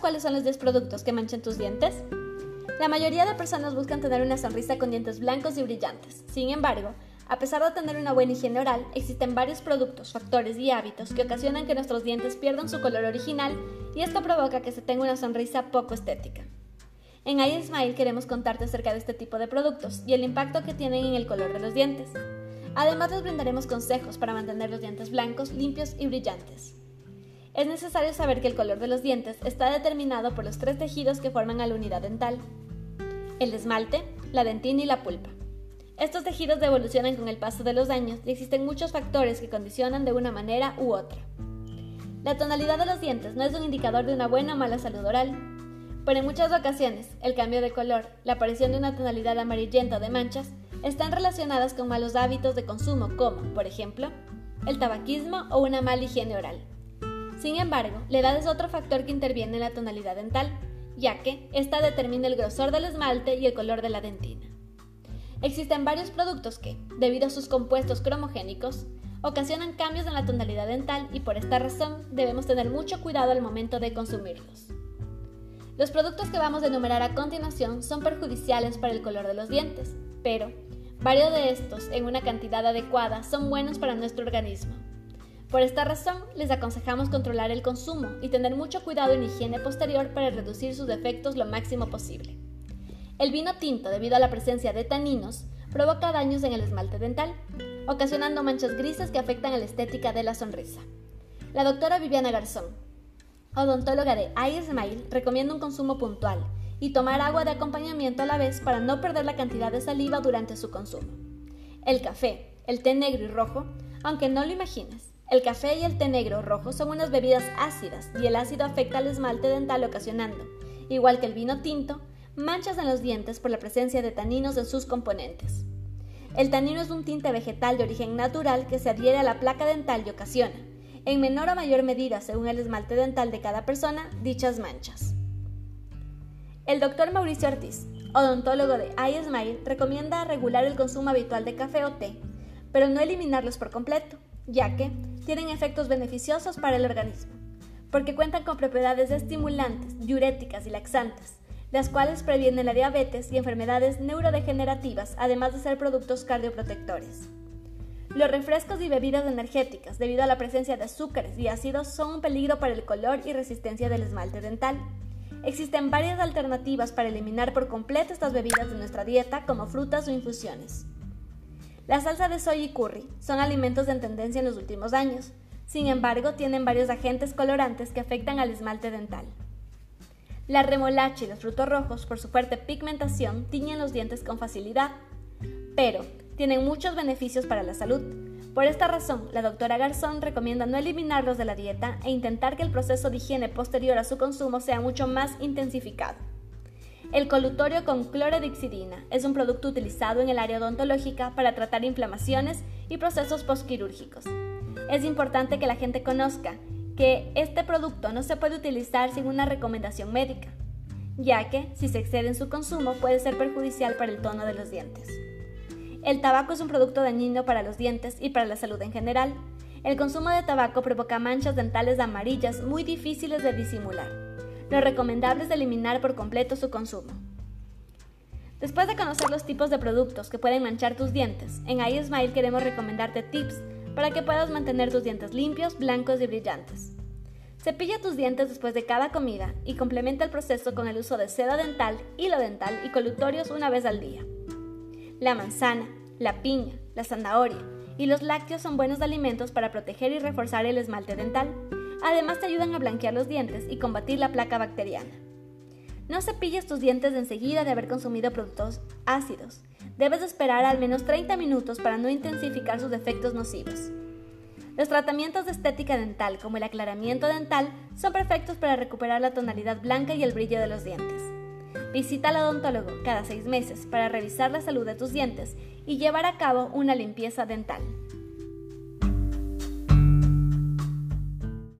cuáles son los 10 productos que manchan tus dientes? La mayoría de personas buscan tener una sonrisa con dientes blancos y brillantes. Sin embargo, a pesar de tener una buena higiene oral, existen varios productos, factores y hábitos que ocasionan que nuestros dientes pierdan su color original y esto provoca que se tenga una sonrisa poco estética. En iSmile queremos contarte acerca de este tipo de productos y el impacto que tienen en el color de los dientes. Además les brindaremos consejos para mantener los dientes blancos, limpios y brillantes. Es necesario saber que el color de los dientes está determinado por los tres tejidos que forman a la unidad dental. El esmalte, la dentina y la pulpa. Estos tejidos evolucionan con el paso de los años y existen muchos factores que condicionan de una manera u otra. La tonalidad de los dientes no es un indicador de una buena o mala salud oral, pero en muchas ocasiones el cambio de color, la aparición de una tonalidad amarillenta o de manchas, están relacionadas con malos hábitos de consumo como, por ejemplo, el tabaquismo o una mala higiene oral. Sin embargo, la edad es otro factor que interviene en la tonalidad dental, ya que ésta determina el grosor del esmalte y el color de la dentina. Existen varios productos que, debido a sus compuestos cromogénicos, ocasionan cambios en la tonalidad dental y por esta razón debemos tener mucho cuidado al momento de consumirlos. Los productos que vamos a enumerar a continuación son perjudiciales para el color de los dientes, pero varios de estos, en una cantidad adecuada, son buenos para nuestro organismo. Por esta razón, les aconsejamos controlar el consumo y tener mucho cuidado en higiene posterior para reducir sus efectos lo máximo posible. El vino tinto, debido a la presencia de taninos, provoca daños en el esmalte dental, ocasionando manchas grises que afectan a la estética de la sonrisa. La doctora Viviana Garzón, odontóloga de iSmile, recomienda un consumo puntual y tomar agua de acompañamiento a la vez para no perder la cantidad de saliva durante su consumo. El café, el té negro y rojo, aunque no lo imagines, el café y el té negro rojo son unas bebidas ácidas y el ácido afecta al esmalte dental ocasionando, igual que el vino tinto, manchas en los dientes por la presencia de taninos en sus componentes. El tanino es un tinte vegetal de origen natural que se adhiere a la placa dental y ocasiona, en menor o mayor medida según el esmalte dental de cada persona, dichas manchas. El doctor Mauricio Ortiz, odontólogo de iSmile, recomienda regular el consumo habitual de café o té, pero no eliminarlos por completo, ya que tienen efectos beneficiosos para el organismo, porque cuentan con propiedades estimulantes, diuréticas y laxantes, las cuales previenen la diabetes y enfermedades neurodegenerativas, además de ser productos cardioprotectores. Los refrescos y bebidas energéticas, debido a la presencia de azúcares y ácidos, son un peligro para el color y resistencia del esmalte dental. Existen varias alternativas para eliminar por completo estas bebidas de nuestra dieta, como frutas o infusiones. La salsa de soya y curry son alimentos en tendencia en los últimos años. Sin embargo, tienen varios agentes colorantes que afectan al esmalte dental. La remolacha y los frutos rojos, por su fuerte pigmentación, tiñen los dientes con facilidad, pero tienen muchos beneficios para la salud. Por esta razón, la doctora Garzón recomienda no eliminarlos de la dieta e intentar que el proceso de higiene posterior a su consumo sea mucho más intensificado. El colutorio con clorodixidina es un producto utilizado en el área odontológica para tratar inflamaciones y procesos postquirúrgicos. Es importante que la gente conozca que este producto no se puede utilizar sin una recomendación médica, ya que si se excede en su consumo puede ser perjudicial para el tono de los dientes. El tabaco es un producto dañino para los dientes y para la salud en general. El consumo de tabaco provoca manchas dentales amarillas muy difíciles de disimular. Lo recomendable es eliminar por completo su consumo. Después de conocer los tipos de productos que pueden manchar tus dientes, en iSmile queremos recomendarte tips para que puedas mantener tus dientes limpios, blancos y brillantes. Cepilla tus dientes después de cada comida y complementa el proceso con el uso de seda dental, hilo dental y colutorios una vez al día. La manzana, la piña, la zanahoria y los lácteos son buenos alimentos para proteger y reforzar el esmalte dental. Además te ayudan a blanquear los dientes y combatir la placa bacteriana. No cepilles tus dientes enseguida de haber consumido productos ácidos. Debes esperar al menos 30 minutos para no intensificar sus efectos nocivos. Los tratamientos de estética dental, como el aclaramiento dental, son perfectos para recuperar la tonalidad blanca y el brillo de los dientes. Visita al odontólogo cada seis meses para revisar la salud de tus dientes y llevar a cabo una limpieza dental.